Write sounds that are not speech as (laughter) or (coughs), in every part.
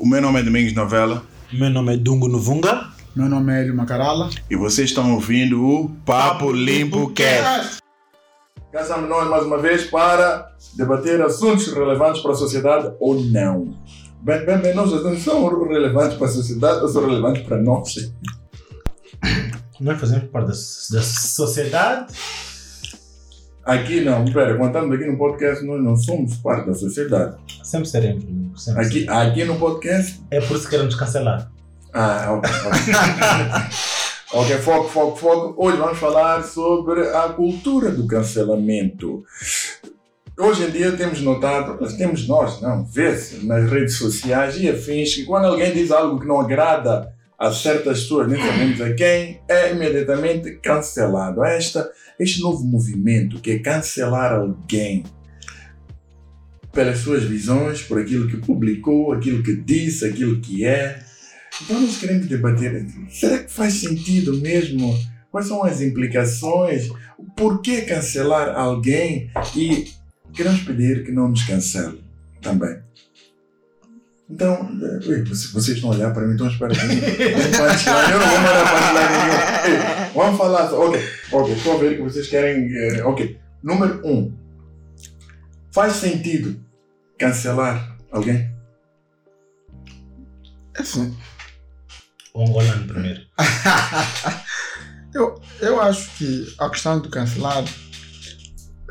O meu nome é Domingos Novela Meu nome é Dungo Novunga. Meu nome é Hélio Macarala. e vocês estão ouvindo o Papo Limpo Cast. Cá estamos nós mais uma vez para debater assuntos relevantes para a sociedade ou não. Bem, bem, bem, nós não são relevantes para a sociedade ou são relevantes para nós. Nós fazemos parte da, da sociedade. Aqui não, pera, quando estamos aqui no podcast, nós não somos parte da sociedade. Sempre seremos. Sempre Aqui, seremos. aqui no podcast. É por isso que queremos cancelar. Ah, ok. Ok, (laughs) ok, foco, foco, foco. Hoje vamos falar sobre a cultura do cancelamento. Hoje em dia temos notado, temos nós, não, vê-se nas redes sociais e afins, que quando alguém diz algo que não agrada a certas pessoas, nem sabemos a quem, é imediatamente cancelado. Esta, este novo movimento que é cancelar alguém pelas suas visões, por aquilo que publicou, aquilo que disse, aquilo que é. Então nós queremos debater, será que faz sentido mesmo? Quais são as implicações? Por que cancelar alguém? E queremos pedir que não nos cancele também. Então, ui, vocês, a olhar para mim, então espera aí. Eu não vou mandar punchline nenhum. Ei, Vamos falar. só- Ok, ok, estou a ver que vocês querem. eh, Ok, número um. Faz sentido cancelar alguém? Assim, O angolano primeiro. (laughs) eu, eu acho que a questão do cancelar,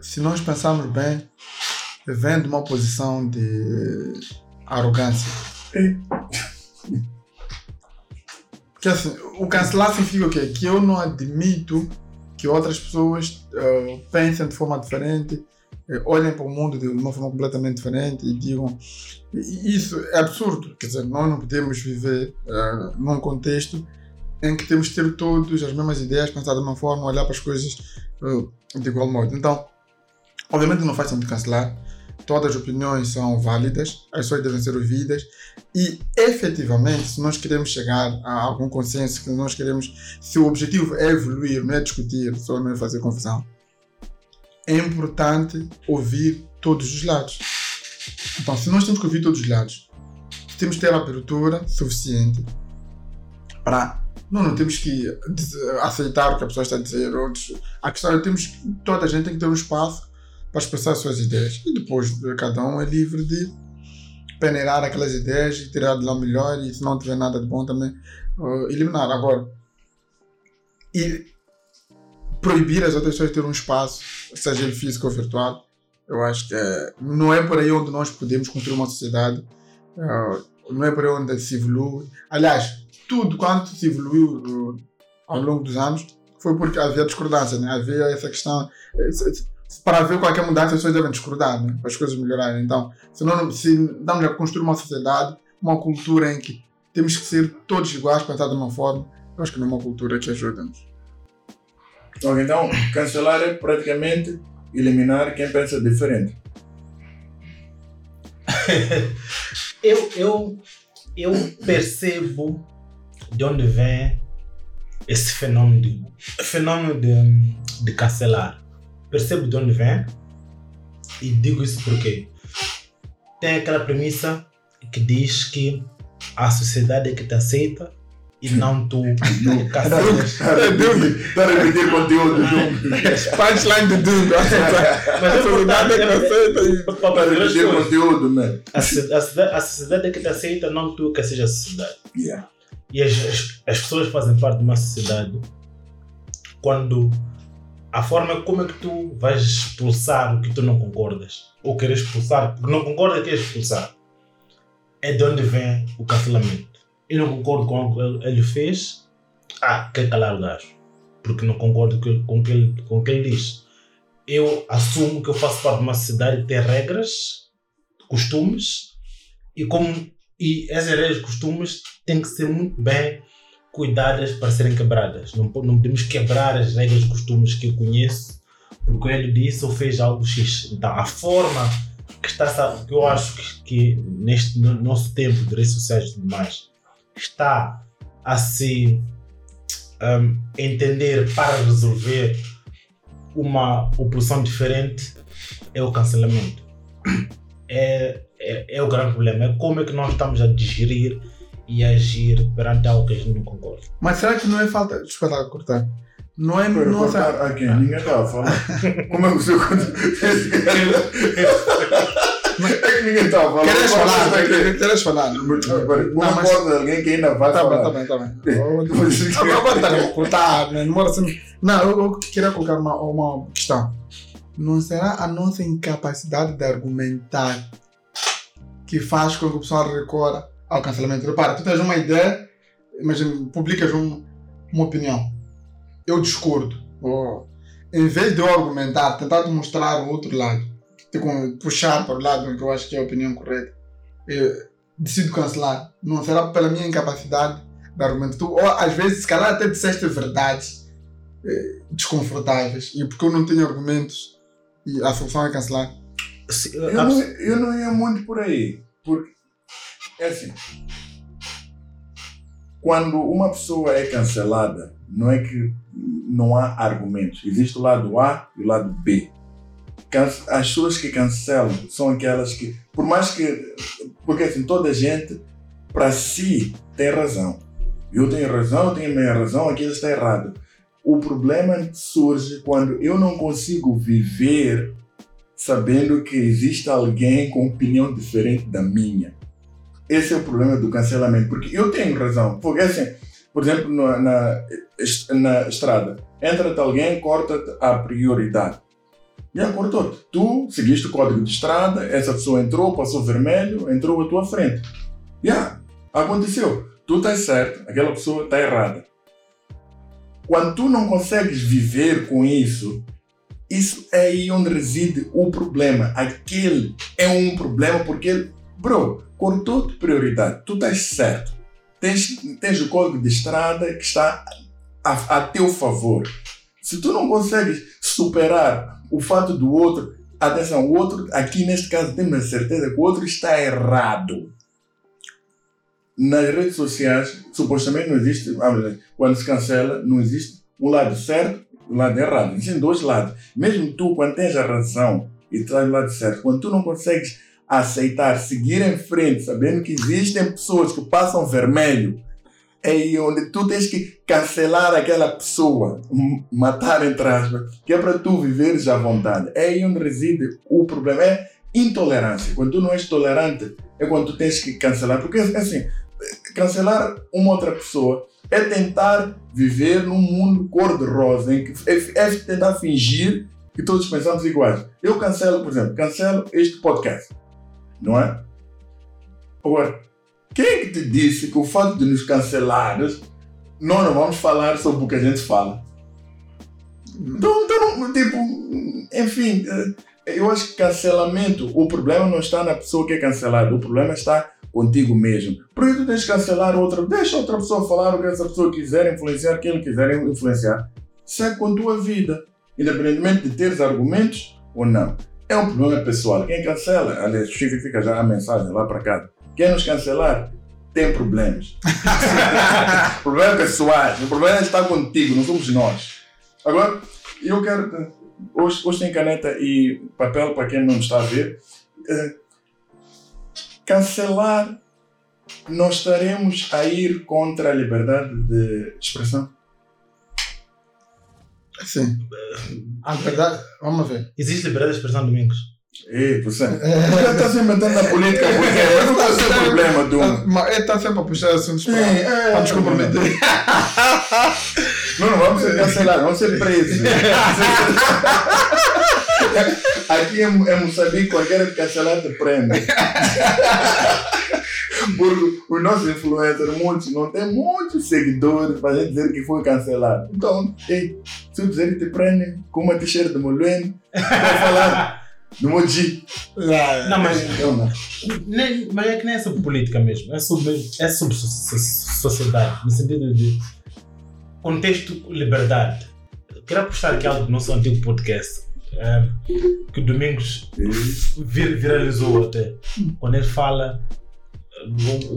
se nós pensarmos bem, vem de uma posição de arrogância. Porque assim, o cancelar significa o quê? Que eu não admito que outras pessoas eh, pensem de forma diferente, eh, olhem para o mundo de uma forma completamente diferente e digam. Isso é absurdo. Quer dizer, nós não podemos viver eh, num contexto em que temos que ter todos as mesmas ideias, pensar da mesma forma, olhar para as coisas eh, de igual modo. Então, obviamente não faz sentido cancelar. Todas as opiniões são válidas, as pessoas devem ser ouvidas e, efetivamente, se nós queremos chegar a algum consenso, se nós queremos, se o objetivo é evoluir, não é discutir, só não é fazer confusão, é importante ouvir todos os lados. Então, se nós temos que ouvir todos os lados, temos que ter abertura suficiente para. Não, não temos que aceitar o que a pessoa está a dizer. A questão é que temos, toda a gente tem que ter um espaço para expressar as suas ideias. E depois eh, cada um é livre de peneirar aquelas ideias e tirar de lá o melhor. E se não tiver nada de bom também, eh, eliminar. Agora, e proibir as outras pessoas de ter um espaço, seja ele físico ou virtual, eu acho que eh, não é por aí onde nós podemos construir uma sociedade. eh, não é por aí onde se evolui. Aliás, tudo quanto se evoluiu eh, ao longo dos anos foi porque havia discordância, né? havia essa questão. Para haver qualquer mudança, as pessoas devem discordar, né? para as coisas melhorarem. Então, se, não, se estamos a construir uma sociedade, uma cultura em que temos que ser todos iguais, pensar de uma forma, eu acho que não é uma cultura que ajuda-nos. Ok, então, cancelar é praticamente eliminar quem pensa diferente. (laughs) Eu, eu, eu percebo de onde vem esse fenômeno de, fenômeno de, de cancelar. Percebo de onde vem e digo isso porque tem aquela premissa que diz que a sociedade é que te aceita e não tu que cancelas. Está a repetir, está a repetir conteúdo do (laughs) Punchline de Dunga. (laughs) Mas A sociedade é que aceita e- Para Está a repetir conteúdo, né? A sociedade é que te aceita, não tu que seja a sociedade. Yeah. E as, as, as pessoas fazem parte de uma sociedade quando a forma como é que tu vais expulsar o que tu não concordas, ou queres expulsar, porque não concorda queres expulsar, é de onde vem o cancelamento. Eu não concordo com o que ele- fez, ah, quer calar o gajo, porque não concordo com, com, o que ele, com o que ele diz. Eu assumo que eu faço parte de uma sociedade que tem regras, costumes, e como e essas regras e costumes têm que ser muito bem cuidadas para serem quebradas. Não, não podemos quebrar as regras e costumes que eu conheço porque ele disse ou fez algo X. Então, a forma que está que eu acho que, que neste no- nosso tempo de redes sociais e está a se um, entender para resolver uma oposição diferente é o cancelamento. (clears throat) é, é, é o grande problema. É como é que nós estamos a digerir e agir perante algo que a gente não concorda. Mas será que não é falta. Desculpa estar a cortar. Não é. Não, cortar sabe- aqui, ninguém estava a falar. (laughs) Como é que o seu. É que ninguém estava a falar. Queres falar? querer. Queres falar? Não, Não mas- importa alguém que ainda vai Tá bem, falar. tá bem, tá bem. Agora está a cortar, né? Demora assim. Não, eu, eu queria colocar uma, uma questão. Não será a nossa incapacidade de argumentar que faz com que o pessoal recorra ao cancelamento? Repara, tu tens uma ideia, imagina, publicas um, uma opinião. Eu discordo. Ou, em vez de eu argumentar, tentar te mostrar o outro lado, te puxar para o lado que eu acho que é a opinião correta, eu decido cancelar. Não será pela minha incapacidade de argumentar. Tu, ou às vezes, se calhar até disseste verdades eh, desconfortáveis e porque eu não tenho argumentos e a solução é cancelar. Se- Eu a- não, eu não ia muito por aí. Porque, é assim, quando uma pessoa é cancelada, não é que não há argumentos. Existe o lado A e o lado B. As pessoas que cancelam são aquelas que, por mais que, porque assim, toda gente, para si, tem razão. Eu tenho razão, eu tenho minha razão, aquilo está errado. O problema surge quando eu não consigo viver sabendo que existe alguém com opinião diferente da minha. Esse é o problema do cancelamento, porque eu tenho razão. Porque assim, por exemplo, na, na, na estrada, entra-te alguém, corta-te a prioridade. Já cortou-te. Tu seguiste o código de estrada, essa pessoa entrou, passou vermelho, entrou à tua frente. Já, aconteceu. Tu estás certo, aquela pessoa está errada. Quando tu não consegues viver com isso, isso é aí onde reside o problema. Aquele é um problema porque ele, bro, cortou-te prioridade. Tu estás certo. Tens, tens o código de estrada que está a, a teu favor. Se tu não consegues superar o fato do outro, atenção, o outro, aqui neste caso, temos a certeza que o outro está errado. Nas redes sociais, supostamente não existe, ah, quando se cancela, não existe um lado certo e um lado errado. Existem dois lados. Mesmo tu, quando tens a razão e estás do lado certo, quando tu não consegues aceitar, seguir em frente, sabendo que existem pessoas que passam vermelho, é onde tu tens que cancelar aquela pessoa, matar entre aspas, que é para tu viveres à vontade. É aí onde reside o problema. É intolerância. Quando tu não és tolerante, é quando tu tens que cancelar. Porque, assim, cancelar uma outra pessoa é tentar viver num mundo cor-de-rosa, em que é, é tentar fingir que todos pensamos iguais. Eu cancelo, por exemplo, cancelo este podcast, não é? Agora, quem é que te disse que o fato de nos cancelarmos, nós não vamos falar sobre o que a gente fala? Então, então tipo, enfim, eh, eu acho que cancelamento, o problema não está na pessoa que é cancelada, o problema está contigo mesmo. Porque tu tens que cancelar outra, deixa outra pessoa falar o que essa pessoa quiser, influenciar quem ele quiser influenciar. Segue com a tua vida, independentemente de teres argumentos ou não. É um problema pessoal. Quem cancela, aliás, fica, fica já a mensagem lá para cá. Quem nos cancelar tem problemas. problemas (laughs) pessoais. O problema está contigo, não somos nós. Agora, eu quero. Hoje, hoje tem caneta e papel para quem não está a ver. Eh, cancelar, nós estaremos a ir contra a liberdade de expressão? Sim. A verdade, vamos ver. Existe liberdade de expressão domingos. Ei, você. Já está se inventando na política, porque eu não quero ser problema do. Ah, Mas ele está sempre a puxar assuntos para, É, é, para nos comprometer. (laughs) Não, não vamos ser cancelados, vamos ser presos. (laughs) Aqui em, em Moçambique, qualquer cancelar te prende. (laughs) Porque os nossos influencers, muitos, não têm muitos seguidores para gente dizer que foi cancelado. Então, ei, se eu dizer que te prendem com uma t-shirt de Molene, vai falar do Moji. Não, mas, Eu não. nem, mas é que nem é sobre política mesmo. É sobre, é sobre so- so- sociedade. No sentido de contexto liberdade. Quero apostar aqui algo do nosso antigo podcast. eh, que o Domingos vir- viralizou até. Quando ele fala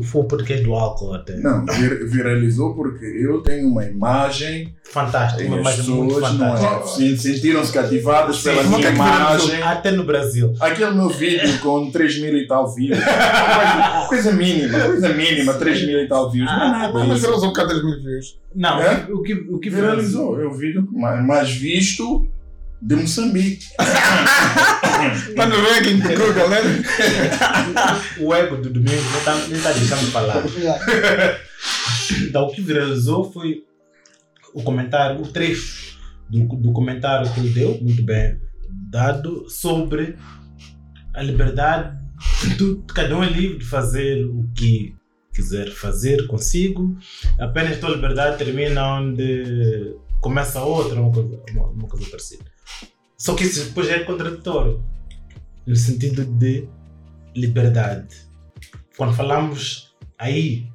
Foi o podcast do álcool até. Não, vir- viralizou porque eu tenho uma imagem Fantástico, e uma as imagem muito pessoas não fantástica. é, se- sentiram-se cativadas Sim, pela minha é viralizou? imagem. Até no Brasil. Aquele meu vídeo com 3 mil e tal views. coisa, coisa mínima, coisa mínima, 3 mil e tal views. Não é nada Mas isso. eles vão cá 3 mil views. Não, É? o que, o que viralizou. Viralizou. É o vídeo mais, mais visto de Moçambique. (laughs) Não vem aqui em Ticu, galera. O ego do domingo nem está tá deixando de falar. Então, o que viralizou foi o comentário, o trecho do, do comentário que ele deu, muito bem dado, sobre a liberdade. de cada um é livre de fazer o que quiser fazer consigo. Apenas tua liberdade termina onde começa a outra, uma coisa, uma, uma coisa parecida. Só que isso depois é contraditório, no sentido de liberdade. Quando falamos aí,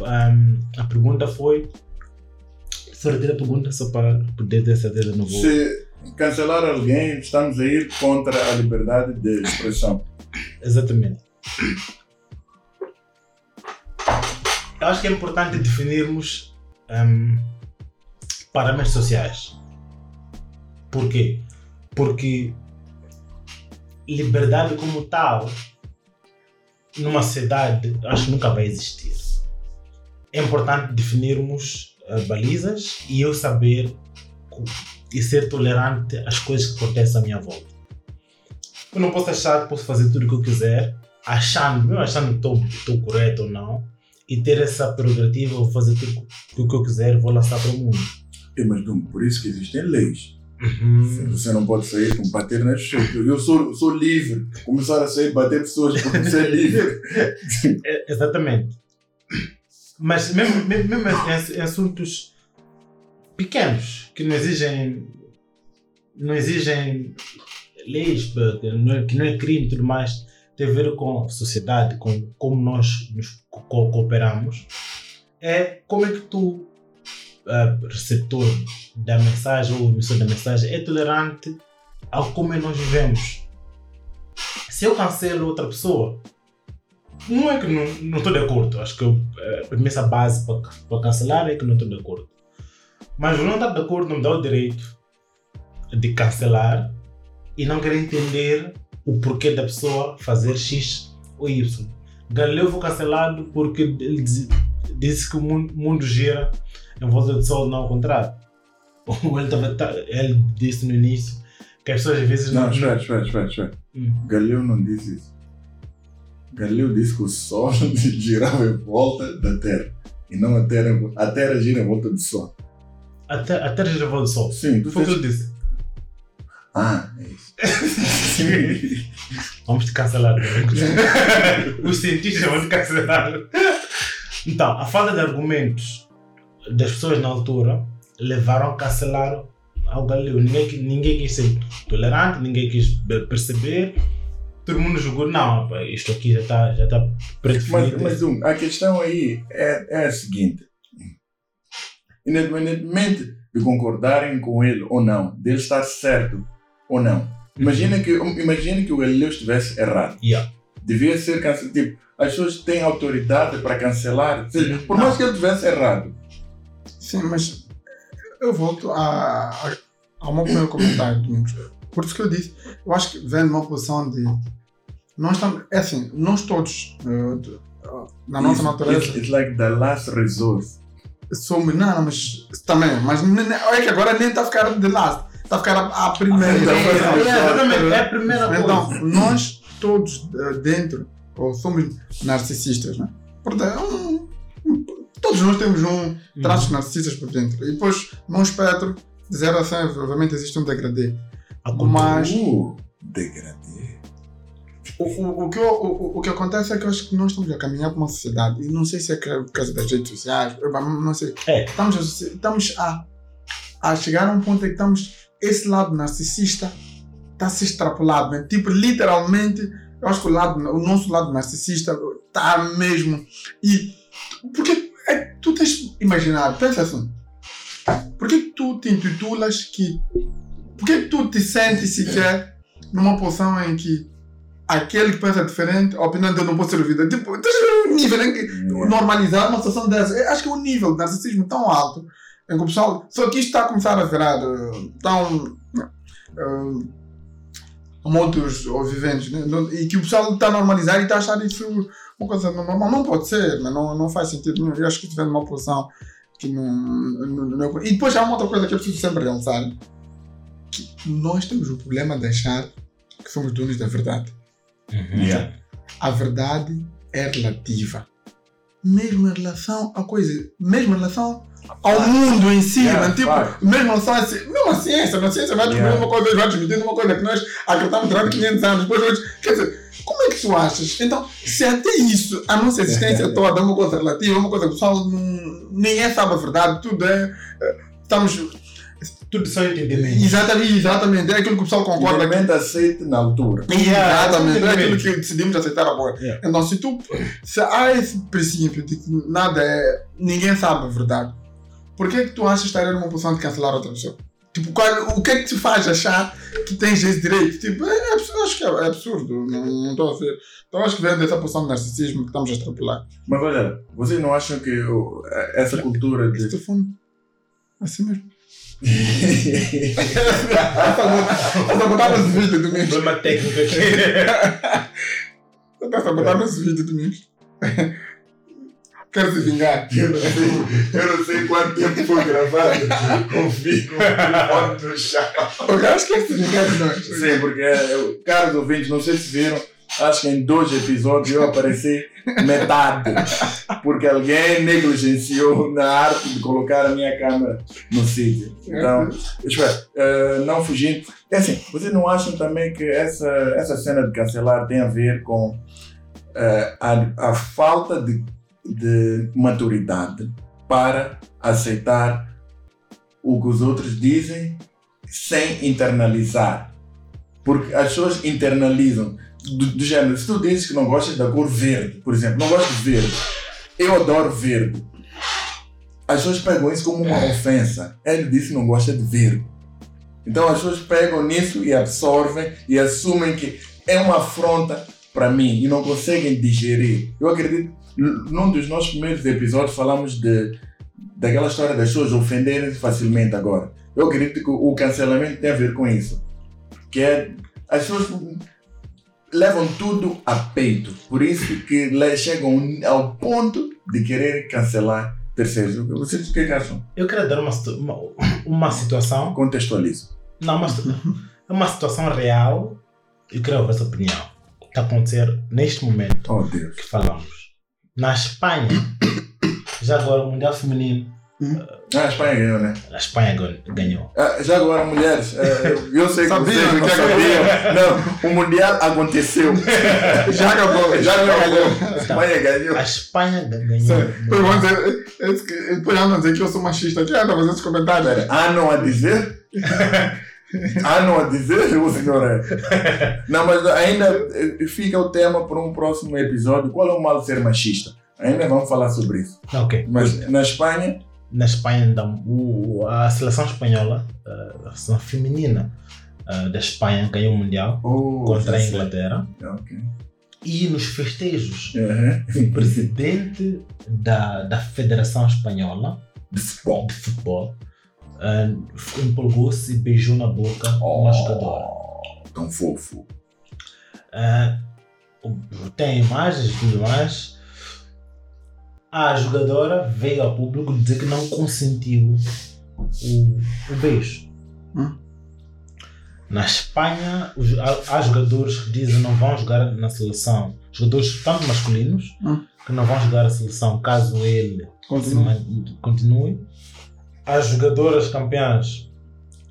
um, a pergunta foi. Só repetir a pergunta só para poder ter certeza no voo. Se cancelar alguém, estamos a ir contra a liberdade de expressão. Exatamente. Eu acho que é importante definirmos hum, parâmetros sociais. Por quê? Porque liberdade como tal, numa sociedade, acho que nunca vai existir. É importante definirmos eh, balizas e eu saber e ser tolerante às coisas que acontecem à minha volta. Eu não posso achar que posso fazer tudo o que eu quiser, achando, mesmo achando que estou correto ou não, e ter essa prerrogativa, vou fazer tudo o que eu quiser, vou lançar para o mundo. Mas Dum, por isso que existem leis. Uhum. Você não pode sair com bater nas pessoas. Eu sou, sou livre. Começar a sair bater pessoas porque você é livre. (laughs) É, exatamente. Mas mesmo, mesmo, em, assuntos pequenos, que não exigem, não exigem leis, que não é, crime e tudo mais, tem a ver com a sociedade, com como nós nos co- co- cooperamos, é como é que tu, receptor da mensagem ou emissor da mensagem, é tolerante ao como nós vivemos. Se eu cancelo outra pessoa, não é que não estou de acordo. Acho que eh, a premissa base para, cancelar é que não estou de acordo. Mas não estar de acordo não me dá o direito de cancelar e não querer entender o porquê da pessoa fazer X ou Y. Galileu foi cancelado porque ele disse que o mundo, mundo gira em volta do Sol, não ao contrário. (laughs) Ele, tava, tá- ele disse no início que as pessoas às vezes Não, espera, espera, espera. espera. Hum. Galileu não disse isso. Galileu disse que o Sol (laughs) girava em volta da Terra. E não a Terra. A Terra gira em volta do Sol. A, te, a Terra gira em volta do Sol. Sim, tu Foi o que ele disse. Ah, é isso. (laughs) Vamos te cancelar. Os cientistas vão te cancelar. Então, a falta de argumentos das pessoas na altura levaram a cancelar ao Galileu. Ninguém, ninguém quis ser tolerante, ninguém quis be- perceber. Todo mundo julgou, não, isto aqui já está já tá Mas, predefinido. mas um, a questão aí é, é a seguinte: independentemente de concordarem com ele ou não, dele estar certo ou não, imagina que, imagina que o Galileu estivesse errado. Yeah. Devia ser cancelado. Tipo, as pessoas têm autoridade para cancelar, seja, por mais que ele estivesse errado. Sim, mas eu volto a, a, ao meu primeiro comentário, Domingos. Por isso que eu disse, eu acho que vem de uma posição de. Nós estamos. É assim, nós todos, eh, na nossa It's- natureza, It's, it's like the last resort. somos. Não, não, mas também. Mas olha que agora nem está a ficar de last, está a ficar a, a primeira. Então, É, Então, exatamente, é a primeira coisa. Então, nós todos eh, dentro, ou somos narcisistas, né? Portanto, um- um- todos nós temos um traços narcisistas por dentro. E depois, num espectro, de 0 a 100, obviamente existe um degradê. A Mas Uh, degradê. o, o, o, que, eu- o, o que acontece é que eu acho que nós estamos a caminhar para uma sociedade, e não sei se é por causa das redes sociais, não sei. É. Estamos, a, estamos a, a chegar a um ponto em que estamos, esse lado narcisista está a ser extrapolado, né? tipo, literalmente, eu acho que o, lado, o nosso lado narcisista está mesmo. E porque é, tu tens de imaginar, pensa assim, por que tu te intitulas que. Por que tu te sentes sequer numa posição em que aquele que pensa diferente, a opinião dele não pode ser ouvida. Tipo, ver o nível em que normalizar uma situação dessa. Eu acho que é um nível de narcisismo tão alto em que o pessoal. Só que isto está a começar a virar uh, tão. Uh, muitos viventes né? E que o pessoal está a normalizar e está a achar isso uma coisa normal. Não pode ser, mas não, não faz sentido nenhum. Eu acho que isso vem de uma posição que não, não, não é- E depois há uma outra coisa que eu preciso sempre realçar: que nós temos o problema de achar que somos donos da verdade. Uhum. Yeah. A verdade é relativa. Mesmo em relação a coisas, mesmo em relação ao mundo em si, Yeah, tipo, fact. mesmo a ci- mesmo a ciência, na ciência vai descobrir Yeah. uma coisa, vai desmentir uma coisa que nós acreditamos durante 500 anos, depois hoje, quer dizer, como é que tu achas? Então, se até isso, a nossa existência (laughs) toda é uma coisa relativa, é uma coisa que o pessoal não, ninguém sabe a verdade, tudo é, é, estamos, Tudo só entendimento. exatamente, exatamente, é aquilo que o pessoal concorda que Obviamente aceite na altura. Yeah, Exatamente, é entendimento. aquilo que decidimos aceitar agora. Yeah. Então, se tu se há esse princípio de que nada é. ninguém sabe a verdade, por que é que tu achas estar numa posição de cancelar outra pessoa? Tipo, qual, o que é que te faz achar que tens esse direito? Tipo, é, é absurdo, acho que é, é absurdo. Não, estou a ver. Então, acho que vem dessa posição de narcisismo que estamos a extrapolar. Mas olha, vocês não acham que o- essa cultura de. Este fundo. Assim mesmo. (laughs) Estás a botar nesse vídeo do mês. Problema técnico aqui. Estás a botar nesse vídeo do mês. Quero se vingar. Eu não sei, eu não sei quanto tempo foi gravado com o chão. O gajo quer se vingar de nós. Sim, porque, eu- caros ouvintes, não sei se viram, acho que em dois episódios eu apareci metade. Porque alguém negligenciou na arte de colocar a minha câmera no sítio. Então, espera, eh, não fugindo. É assim, vocês não acham também que essa, essa cena de cancelar tem a ver com eh, a, a falta de, de maturidade para aceitar o que os outros dizem sem internalizar? Porque as pessoas internalizam do, do género, se tu dizes que não gostas da cor verde, por exemplo, não gosto de verde, eu adoro verde. As pessoas pegam isso como uma ofensa. Ele disse que não gosta de verde. Então as pessoas pegam nisso e absorvem e assumem que é uma afronta para mim e não conseguem digerir. Eu acredito, num dos nossos primeiros episódios falamos de daquela história das pessoas ofenderem facilmente agora. Eu acredito que o cancelamento tem a ver com isso. Que é as pessoas levam tudo a peito. Por isso que chegam ao ponto de querer cancelar terceiros. Vocês o que é acham? Eu queria dar uma, uma, uma situação. Contextualizo. Não, situ- (laughs) uma situação real. Eu ouvir a sua opinião. Está a acontecer neste momento Oh que falamos. Na Espanha, já agora o Mundial Feminino, Ah, a Espanha ganhou, né? a Espanha gan- ganhou. Ah, já agora, mulheres, eh, eu sei que Sabia, vocês não sabiam. Não, o Mundial aconteceu. (laughs) Já acabou. Já acabou. A Então, Espanha ganhou. a Espanha ga- ganhou. Depois vão dizer, esse depois dizer que eu sou machista. Quem anda a fazer esses comentários? Pera, há não a dizer? (laughs) há não a dizer, o senhor é? Não, mas ainda eh, fica o tema para um próximo episódio. Qual é o mal de ser machista? Ainda vamos falar sobre isso. Ok. Mas na Espanha, na Espanha, então, o, a seleção espanhola, uh, a seleção feminina uh, da Espanha ganhou o Mundial oh, contra a. Inglaterra. Ok. E nos festejos, Uhum. o presidente da, da Federação Espanhola De futebol. de Futebol uh, empolgou-se e beijou na boca uma jogadora. Oh, tão fofo. Uh, tem imagens e tudo mais. A jogadora veio ao público dizer que não consentiu o, o beijo. Hum. Na Espanha, os- há, há jogadores que dizem que não vão jogar na seleção. Jogadores tanto masculinos Hum. que não vão jogar a seleção caso ele man- continue. As jogadoras campeãs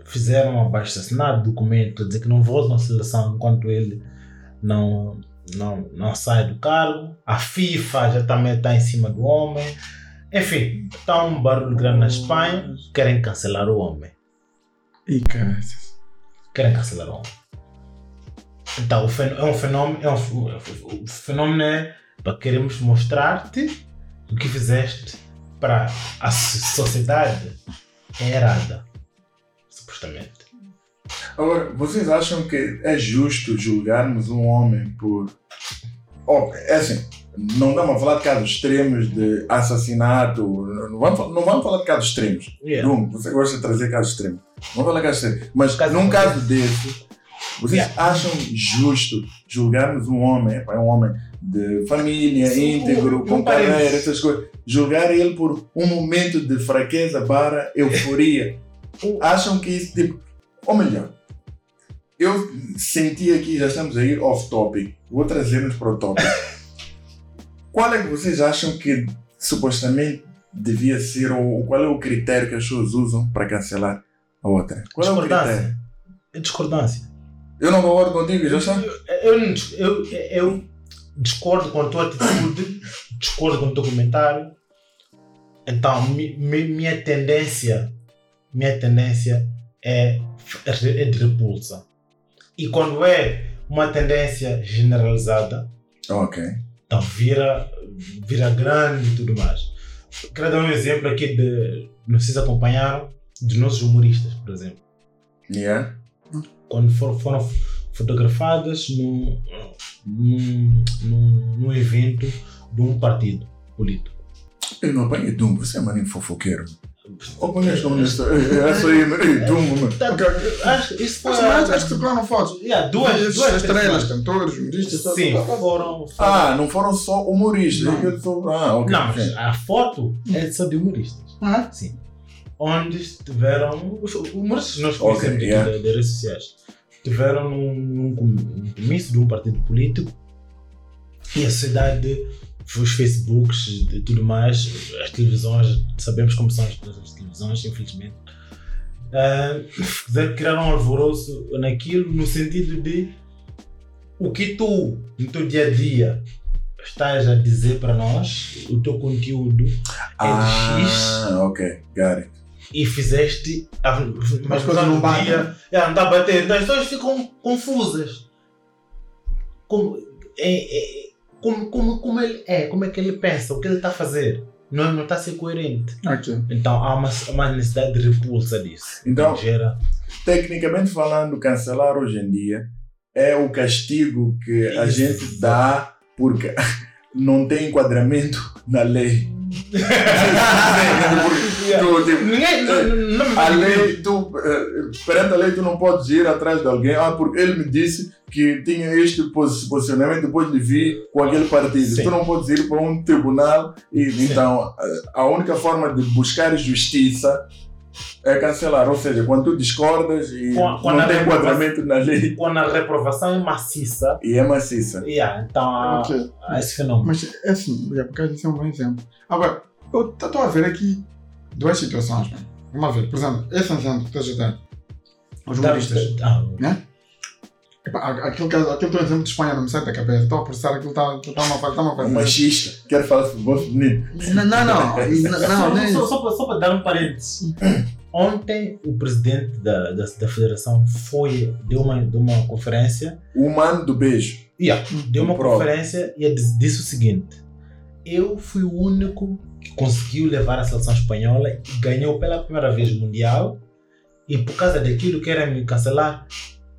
fizeram um abaixo assinado documento a dizer que não voltam à seleção enquanto ele não, não, não sai do cargo. A FIFA já também está em cima do homem. Enfim, está um barulho grande na Espanha. Querem cancelar o homem. Ih, cara. Querem cancelar o homem. Então, é um fenômeno. É um, o fenômeno é para queremos mostrar-te o que fizeste para a so- sociedade é errada. Supostamente. Agora, vocês acham que é justo julgarmos um homem por. Oh, é assim, não estamos a falar de casos extremos de assassinato, não vamos, falar- não vamos falar de casos extremos. Yeah. Você gosta de trazer casos extremos. Vamos falar de casos extremos. Mas Caso num caso desse, vocês Yeah. acham justo julgarmos um homem, é um homem de família, íntegro, um- com um carreira, essas coisas, julgar ele por um momento de fraqueza para euforia? acham que isso, tipo, ou melhor, eu senti aqui, já estamos a ir off topic, vou trazer-nos para o tópico. (laughs) Qual é que vocês acham que supostamente devia ser, ou qual é o critério que as pessoas usam para cancelar a outra? Qual é o Discordância. critério? É discordância. Eu não concordo contigo, já está? Eu, eu, eu, eu discordo com a tua atitude, discordo com o teu comentário. Então, mi, mi- minha tendência, minha tendência é, é de repulsa. E quando é uma tendência generalizada, Ok. então vira, vira grande e tudo mais. Quero dar um exemplo aqui de, não sei se acompanharam, dos nossos humoristas, por exemplo Yeah. quando for- foram fotografadas num, num, num, num evento de um partido político. Eu não apanhei Dum, você é maninho fofoqueiro. Conheces como nesta. Essa aí, (laughs) ei, Dum, mano. Tá, acho que isso foi. Mas mas acho que circularam fotos. Duas, estrelas, cantores, humoristas. tal, Sim, tal, tal. foram. Ah, não foram só humoristas. Não. é eu sou- Ah, ok. Não, ok. mas a foto é só de humoristas. Ah, Sim. Onde estiveram. Os humoristas nós conhecemos yeah. das redes sociais. Estiveram num, num com- num comício de um partido político e a sociedade, os Facebooks e tudo mais, as televisões, sabemos como são as, as televisões, infelizmente. fizeram- criaram um alvoroço naquilo no sentido de o que tu, no teu dia a dia, estás a dizer para nós, o teu conteúdo é de X Ah, ok. Got it. e fizeste. a- Mas coisas não batem. dia, é, não está a bater. Então as pessoas ficam confusas. Como, é, é, como, como, como ele é, como é que ele pensa, o que ele está a fazer. Não, não está a ser coerente. ok. Então há uma, uma necessidade de repulsa disso. Então- gera. Tecnicamente falando, cancelar hoje em dia é o castigo que a Isso. gente dá porque (laughs) não tem enquadramento na lei. (laughs) Tu, tipo, Ninguém. Não, não, não, a lei, tu, eh, perante a lei, tu não podes ir atrás de alguém, ah, porque ele me disse que tinha este posi- posicionamento, depois lhe vi com aquele partido. Sim. Tu não podes ir para um tribunal e Sim. então eh, a única forma de buscar justiça é cancelar. Ou seja, quando tu discordas e Quando- quando não tem enquadramento na lei Quando a reprovação é maciça, e é maciça. yeah, então há, Ok. há esse fenômeno. Mas é assim, é porque isso é um bom exemplo. Agora, eu estou a ver aqui duas situações. mano. Vamos ver, por exemplo, esse exemplo que estás a dar. Os humoristas. Ah, Epá, a- aquele, caso- aquele teu exemplo de Espanha não me sai da cabeça. Estou a processar aquilo está tá uma. Tá uma Um fase. machista. Quero falar sobre o feminino. Não, não, não. não, (laughs) nem só, só, para, só para dar um parênteses. Ontem o presidente da, da, da federação foi, deu uma, deu uma conferência, O humano do beijo. yeah, deu uma Prova. conferência e disse, disse o seguinte: Eu fui o único conseguiu levar a seleção espanhola e ganhou pela primeira vez o Mundial e por causa daquilo que era me cancelar,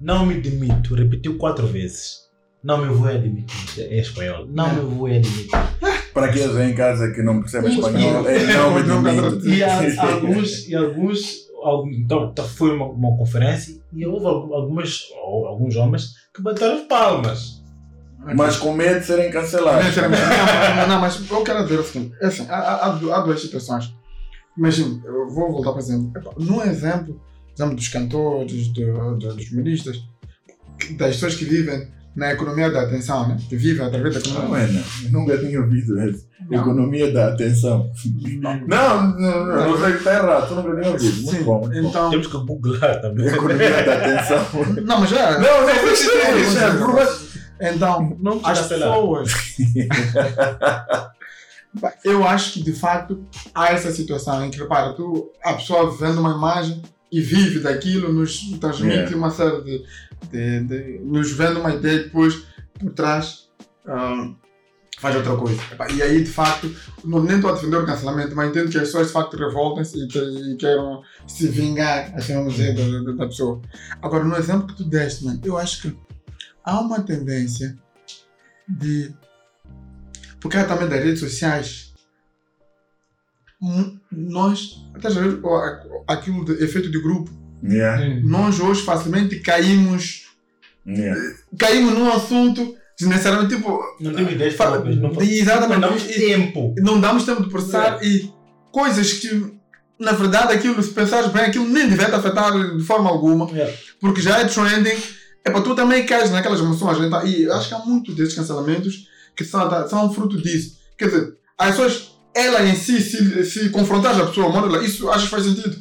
não me demito. Repetiu quatro vezes. Não me vou admitir. É espanhol. Não me vou admitir. Para aqueles em casa que não percebem espanhol, é não me (laughs) demito. E há alguns, e alguns então, tá- foi uma, uma conferência e houve algu- algumas, alguns homens que bateram as palmas. Mas com medo de serem cancelados. Não, não, não, não, mas eu quero dizer o seguinte: é assim, há, há, há du- há duas situações. Imagina, eu vou voltar para exemplo. Num exemplo, exemplo, dos cantores, do, do- dos humoristas, das pessoas que vivem na economia da atenção, né? que vivem através da Não, economia. Ana, eu nunca tinha ouvido. Não. Economia da atenção. Não. Não, não, não, eu sei que está errado, tu nunca tinha ouvido. Muito Sim, bom, muito então. Temos que googlar também. Economia da atenção. Não, mas já. Não, não, mas isso é, isso é, por- Então, Não as pessoas. Eu acho que de facto há essa situação em que, repara, tu, a pessoa vendo uma imagem e vive daquilo, nos transmite Yeah. uma série de, de, de- nos vendo uma ideia e depois por trás ah, faz outra coisa. E aí, de facto, não, nem estou a defender o cancelamento, mas entendo que as pessoas de facto revoltem-se e, e queiram se vingar, assim vamos dizer, da, da- da pessoa. Agora, no exemplo que tu deste, mano, eu acho que há uma tendência de. Porque também das redes sociais. Nós, estás a ver o- a- aquilo de efeito de grupo, Yeah, nós hoje facilmente caímos, yeah. caímos num assunto desnecessariamente tipo. Não tenho ideias Fa- próprias. Não, não Exatamente. damos E- tempo. não damos tempo de processar e coisas que, na verdade, aquilo, se pensares bem, aquilo nem deve te afetar de forma alguma, Yeah. porque já é trending. É para tu também cais naquelas emoções. né? Então, E eu acho que há muitos desses cancelamentos que são, são fruto disso. Quer dizer, as pessoas, ela em si, se, se confrontar a pessoa, manda isso acho que faz sentido.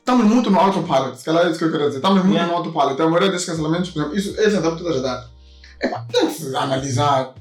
Estamos muito no autopilot, se calhar é isso que eu quero dizer. Estamos muito Yeah. no autopilot. A maioria desses cancelamentos, por exemplo, isso, esse exemplo que tu estás a dar. É para tem que se analisar.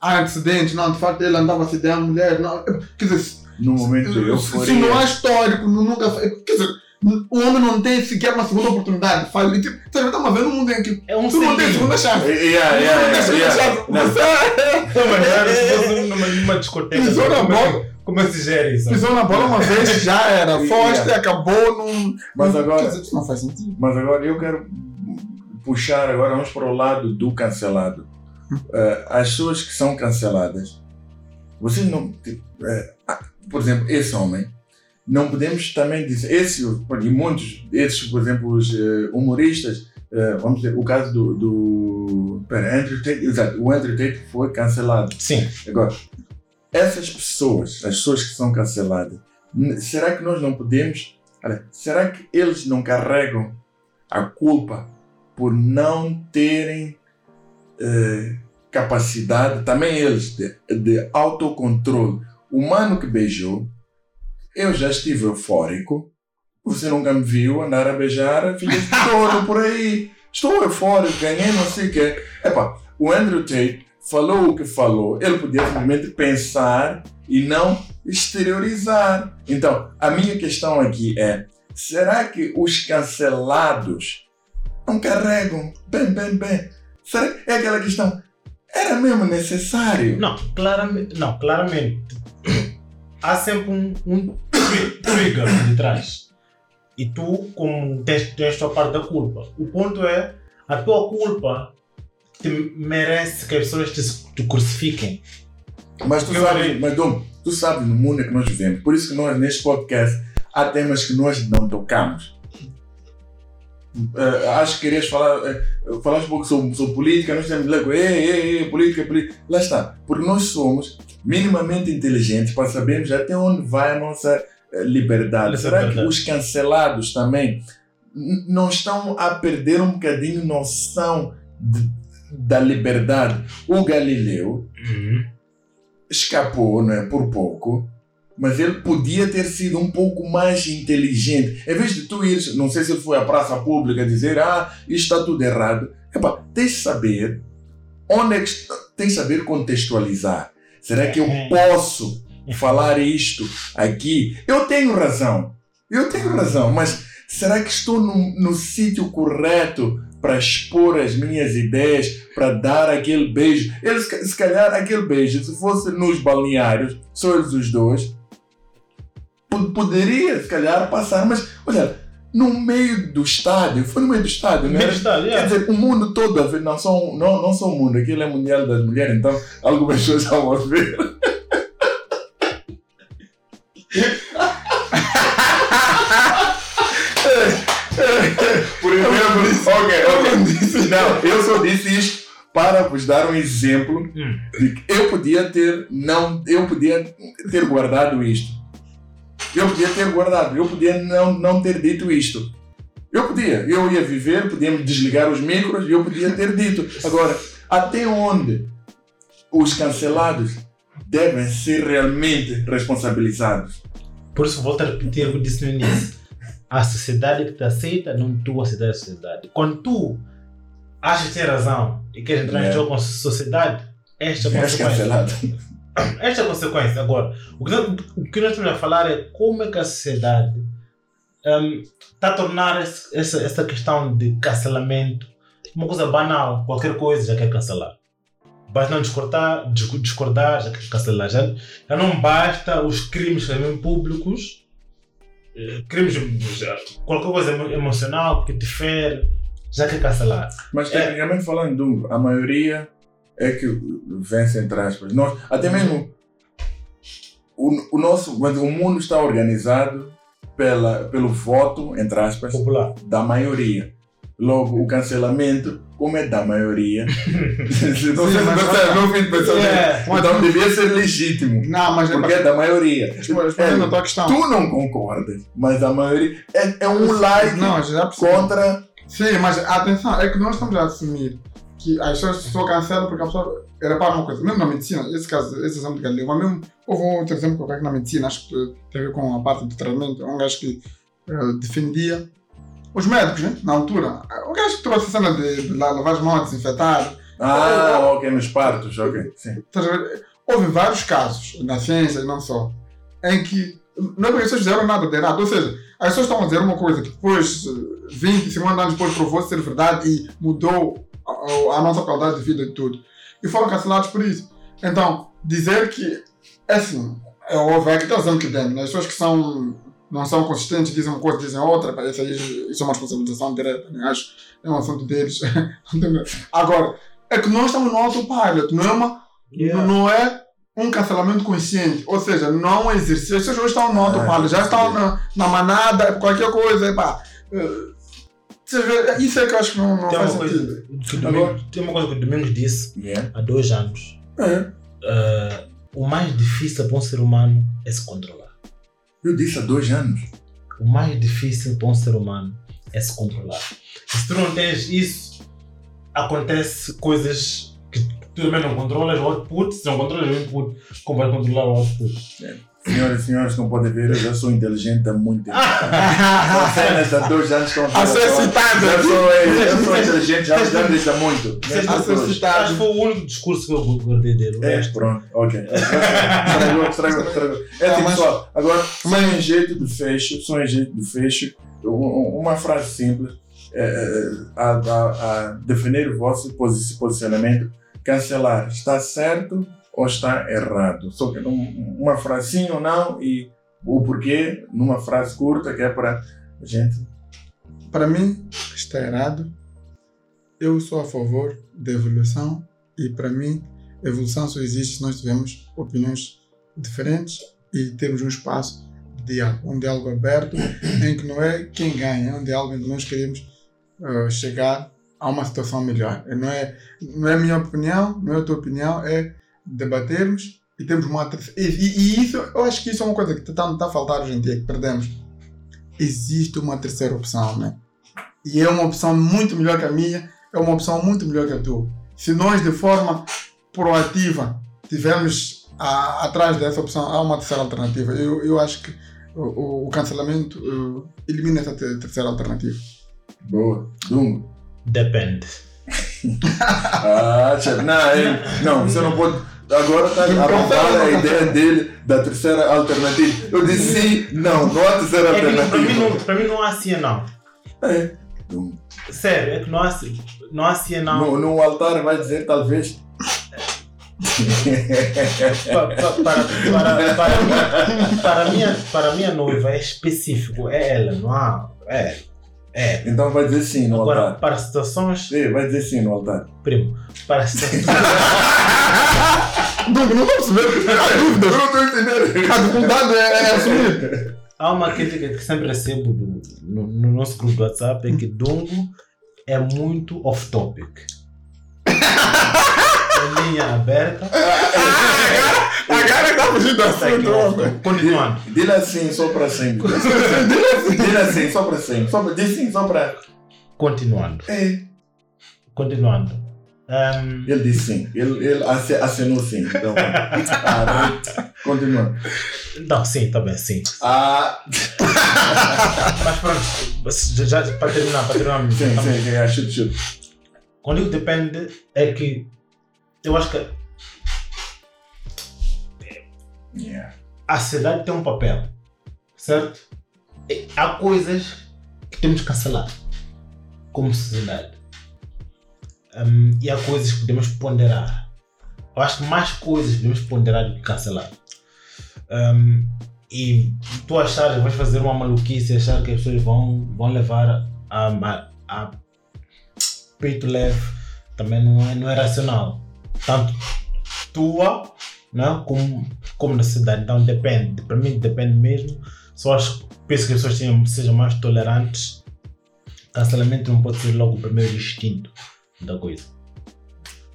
Há antecedentes, não, de facto ele andava a se dar a mulher, não. Quer dizer, No momento eu se, se não há histórico, nu- nunca. Quer dizer, o homem não tem sequer uma segunda oportunidade. Faz, e, tipo, estamos a ver um mundo em que É um tu não tem selinho. segunda chance. Yeah, Tu yeah, não tem yeah, segunda yeah. chance. Não, Você Não, mas era se fosse numa, numa discoteca. Pisou na é bola. como é que se gera isso? pisou na bola uma vez, já era. (laughs) Yeah. Foste, acabou, não. Mas não- agora- isso não faz sentido. Mas agora eu quero puxar agora vamos para o lado do cancelado. Eh, as pessoas que são canceladas, vocês não, tipo, ah, por exemplo, esse homem, não podemos também dizer, esse e muitos, esses, por exemplo, os eh, humoristas, eh, vamos dizer, o caso do, do pera, Andrew Tate, exato, o Andrew Tate foi cancelado. Sim. Agora, essas pessoas, as pessoas que são canceladas, será que nós não podemos. Olha, será que eles não carregam a culpa por não terem eh, capacidade, também eles, de, de autocontrole? O mano que beijou, eu já estive eufórico, você nunca me viu andar a beijar, fiquei todo por aí. Estou eufórico, ganhei não sei o quê. Epá, o Andrew Tate falou o que falou, ele podia simplesmente pensar e não exteriorizar. Então, a minha questão aqui é: será que os cancelados não carregam? Bem, bem, bem. Será que é aquela questão? Era mesmo necessário? Não, claramente. Não, claramente. Há sempre um, um trigger de trás. E tu, como tens, tens a tua parte da culpa. O ponto é, a tua culpa te merece que as pessoas te, te crucifiquem. Mas tu Eu sabes, mas Dom, tu sabes no mundo em que nós vivemos. Por isso que nós, neste podcast, há temas que nós não tocamos. Eh, acho que querias falar, eh, falar um pouco sobre, sobre política, nós temos logo, ei, ei, ei, política, política. Lá está. Porque nós somos minimamente inteligentes para sabermos até onde vai a nossa liberdade. Essa Será que liberdade. os cancelados também não estão a perder um bocadinho noção de- da liberdade? O Galileu escapou, não é? Por pouco. Mas ele podia ter sido um pouco mais inteligente. Em vez de tu ires, não sei se ele foi à praça pública dizer, ah, isto está tudo errado. Epá, tens de saber onde é que tens de saber contextualizar. Será que eu Uhum. posso falar isto aqui? Eu tenho razão. Eu tenho razão, mas será que estou no, no sítio correto para expor as minhas ideias, para dar aquele beijo? Eles, se calhar, aquele beijo, se fosse nos balneários, só eles os dois, po- poderia, se calhar, passar, mas olha, no meio do estádio, foi no meio do estádio, Meio do estádio, Quer yeah. dizer, o mundo todo a ver, não só, não, não só o mundo, aquilo é mundial das mulheres, então algumas (laughs) pessoas vão ver. Por exemplo, ok, ok. Não, eu só disse isto para vos dar um exemplo Hum. de que eu podia ter não, eu podia ter guardado isto. Eu podia ter guardado, eu podia não, não ter dito isto. Eu podia, eu ia viver, podíamos desligar os micros e eu podia ter dito. Agora, até onde os cancelados devem ser realmente responsabilizados? Por isso, volto a repetir o que eu disse no início. A sociedade que te aceita, não tu aceitar a sociedade. Quando tu achas ter razão e queres entrar É. em jogo com a sociedade, esta é a És consequência. cancelado. (laughs) Esta é a consequência. Agora, o que, nós, o que nós estamos a falar é como é que a sociedade está a tornar esse- essa, essa questão de cancelamento uma coisa banal. Qualquer coisa já quer cancelar. Basta não discordar, discordar já que cancelar. Já, já não basta os crimes também públicos, eh, crimes, qualquer coisa emo- emocional que te fere, já quer cancelar. Mas É. tecnicamente falando, Dungo, a maioria é que vence entre aspas. Nós, até mesmo o, o nosso, o mundo está organizado pela, pelo voto, entre aspas, Popular. da maioria. Logo, o cancelamento, como é da maioria, (laughs) não Sim, sei de pensar, É. então devia ser legítimo, Não, mas é porque é da maioria. Respondendo a tua questão. Tu não concordas, mas a maioria é, é um like Não, já percebi. contra. Sim, mas atenção, é que nós estamos a assumir que as pessoas só cancelam porque a pessoa era para uma coisa. Mesmo na medicina, esse caso, esse exemplo de Galileu, mas mesmo houve um outro exemplo que eu na medicina, acho que tem a ver com a parte do tratamento, um gajo que eh, defendia os médicos, né? Na altura. Um gajo que trouxe a cena de, de la- lavar as mãos, desinfetar. Ah, ok, nos partos, ok. Sim. Houve vários casos, na ciência e não só, em que não é porque as pessoas fizeram nada de errado. Ou seja, as pessoas estão a dizer uma coisa que depois, eh, 20, 50 anos depois, provou ser verdade e mudou a, a- nossa qualidade de vida e tudo. E foram cancelados por isso. Então, dizer que, é assim, é óbvio, é que está dizendo que tem. né? As pessoas que são, não são consistentes dizem uma coisa, dizem outra, pá, isso aí isso é uma responsabilização direta, né? acho é um assunto deles. (laughs) Agora, é que nós estamos no autopilot, não é uma Yeah. não é um cancelamento consciente. Ou seja, não é um exercício. As pessoas hoje estão no Ah, autopilot, já estão na, na manada, qualquer coisa. Epá. Eh, Isso é que eu acho que não, não Tem faz sentido. coisa Domingos, tem uma coisa que o Domingos disse Yeah. há dois anos. É. Eh, o mais difícil para um ser humano é se controlar. Eu disse há dois anos. O mais difícil para um ser humano é se controlar. Se tu não tens isso, acontece coisas que tu também não controlas o output. Se não controlas o input, como vais controlar o output? Senhoras e senhores, não podem ver, eu já sou inteligente há muito tempo. São cenas há dois anos estão A Já aqui. sou, eu sou inteligente, já já disse há muito. A ser Acho que foi o único discurso que eu guardei dele. É, pronto, ok. Estragou, estragou, estragou. É assim, mas- pessoal, agora, só em jeito de fecho, só em jeito de fecho, um- um- uma frase simples, é, é, a, a, a definir o vosso posi- posicionamento, cancelar, está certo ou está errado? Só que um- uma frase sim ou não e o porquê, numa frase curta, que é para a gente... Para mim, está errado. Eu sou a favor da evolução e, para mim, evolução só existe se nós tivermos opiniões diferentes e temos um espaço de diálogo, um diálogo aberto (coughs) em que não é quem ganha, é um diálogo em que nós queremos eh, chegar a uma situação melhor. Não é, não é a minha opinião, não é a tua opinião, é debatermos e temos uma terceira. E, e- e isso, eu acho que isso é uma coisa que está tá a faltar hoje em dia, que perdemos existe uma terceira opção, né? E é uma opção muito melhor que a minha, é uma opção muito melhor que a tua. Se nós, de forma proativa, tivermos a- atrás dessa opção, há uma terceira alternativa. Eu, eu acho que o, o- o cancelamento eh, elimina essa te- terceira alternativa. Boa. Dungo. Depende. (laughs) Ah, chefe, não, ele, não, você não pode. Agora está a roubar a ideia dele da terceira alternativa. Eu disse sim, não, não há terceira É não- para, mim não, alternativa. para mim não há sim não. É. Dungo. Sério, é que não há, sim- não há sim não. No, no altar vai dizer talvez. Pa- pa- para, para, para, para, a minha, para a minha noiva é específico, é ela, não há. É. É. Então vai dizer sim no Agora, altar. para situações. É, vai dizer sim no altar. Primo, para situações. (laughs) Doug, não percebendo. Há dúvidas. Eu não estou entendendo. A dificuldade é, é assumir. Há uma crítica que sempre recebo do- no, no nosso grupo do WhatsApp é que Dungo é muito off-topic. é linha aberta. Agora está fugindo do Está aqui assunto. off-topic. Continuando. Dile assim só para sempre. (laughs) Dile assim só para sempre. Só para, diz sim só para. Continuando. É. Continuando. Ahm, Ele disse sim. Ele, ele acenou sim. Então, (laughs) ah, continua. não, sim, tá bem, sim. Ah, (laughs) Mas pronto, já, já- para terminar, para terminar. sim, tá sim, sim. ah, Chute, chute. Quando depende, é que eu acho que Yeah. a sociedade tem um papel, certo? E há coisas que temos que cancelar como sociedade. Hum, e há coisas que podemos ponderar eu acho que mais coisas devemos ponderar do que cancelar. Um, e tu achar, vais fazer uma maluquice, achar que as pessoas vão, vão levar a, a, a peito leve, também não é, não é racional. Tanto tua não, é? como, como na cidade. Então depende, para mim depende mesmo. Só acho, penso que as pessoas tenham, sejam mais tolerantes. Cancelamento não pode ser logo o primeiro instinto da coisa.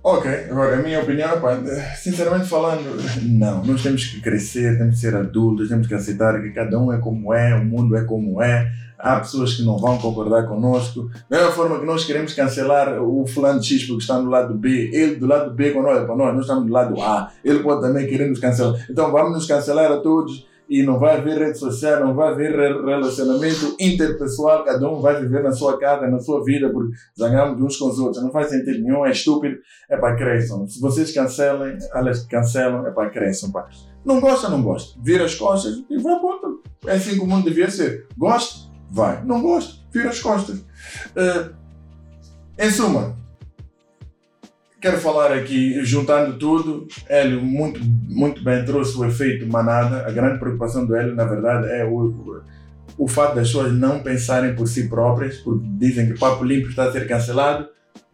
Ok, agora a minha opinião, pá, sinceramente falando, não, nós temos que crescer, temos que ser adultos, temos que aceitar que cada um é como é, o mundo é como é, há pessoas que não vão concordar conosco. Da mesma forma que nós queremos cancelar o fulano X porque está no lado B, ele do lado B, quando olha para nós, nós estamos do lado A, ele pode também querer nos cancelar. Então vamos nos cancelar a todos e não vai haver rede social, não vai haver relacionamento interpessoal, cada um vai viver na sua casa, na sua vida, porque zangamos uns com os outros. Não faz sentido nenhum, é estúpido, é para cresçam. Se vocês cancelem, elas cancelam, é para cresçam. Pá. Não gosta, não gosta. Vira as costas e vai para outro. É assim que o mundo devia ser. Gosta, vai. Não gosta, vira as costas. Uh, em suma, Quero falar aqui, juntando tudo, Hélio muito, muito bem trouxe o efeito manada. A grande preocupação do Hélio, na verdade, é o, o fato das pessoas não pensarem por si próprias, porque dizem que Papo Limpo está a ser cancelado,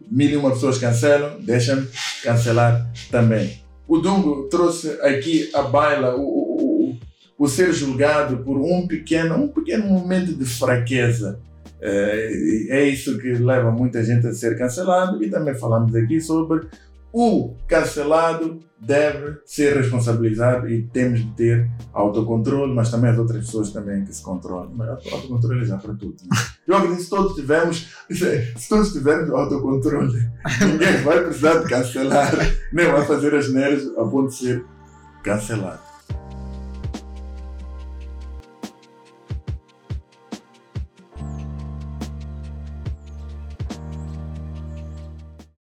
mil e uma pessoas cancelam, deixam cancelar também. O Dungo trouxe aqui a baila o, o, o, o ser julgado por um pequeno, um pequeno momento de fraqueza é, é isso que leva muita gente a ser cancelado e também falamos aqui sobre o cancelado deve ser responsabilizado e temos de ter autocontrole, mas também as outras pessoas também que se controlam. Mas autocontrole já para tudo. Né? Eu acredito que se todos tivermos, (laughs) se todos tivermos autocontrole, (laughs) ninguém vai precisar de cancelar, nem vai fazer as neiras a ponto de ser cancelado.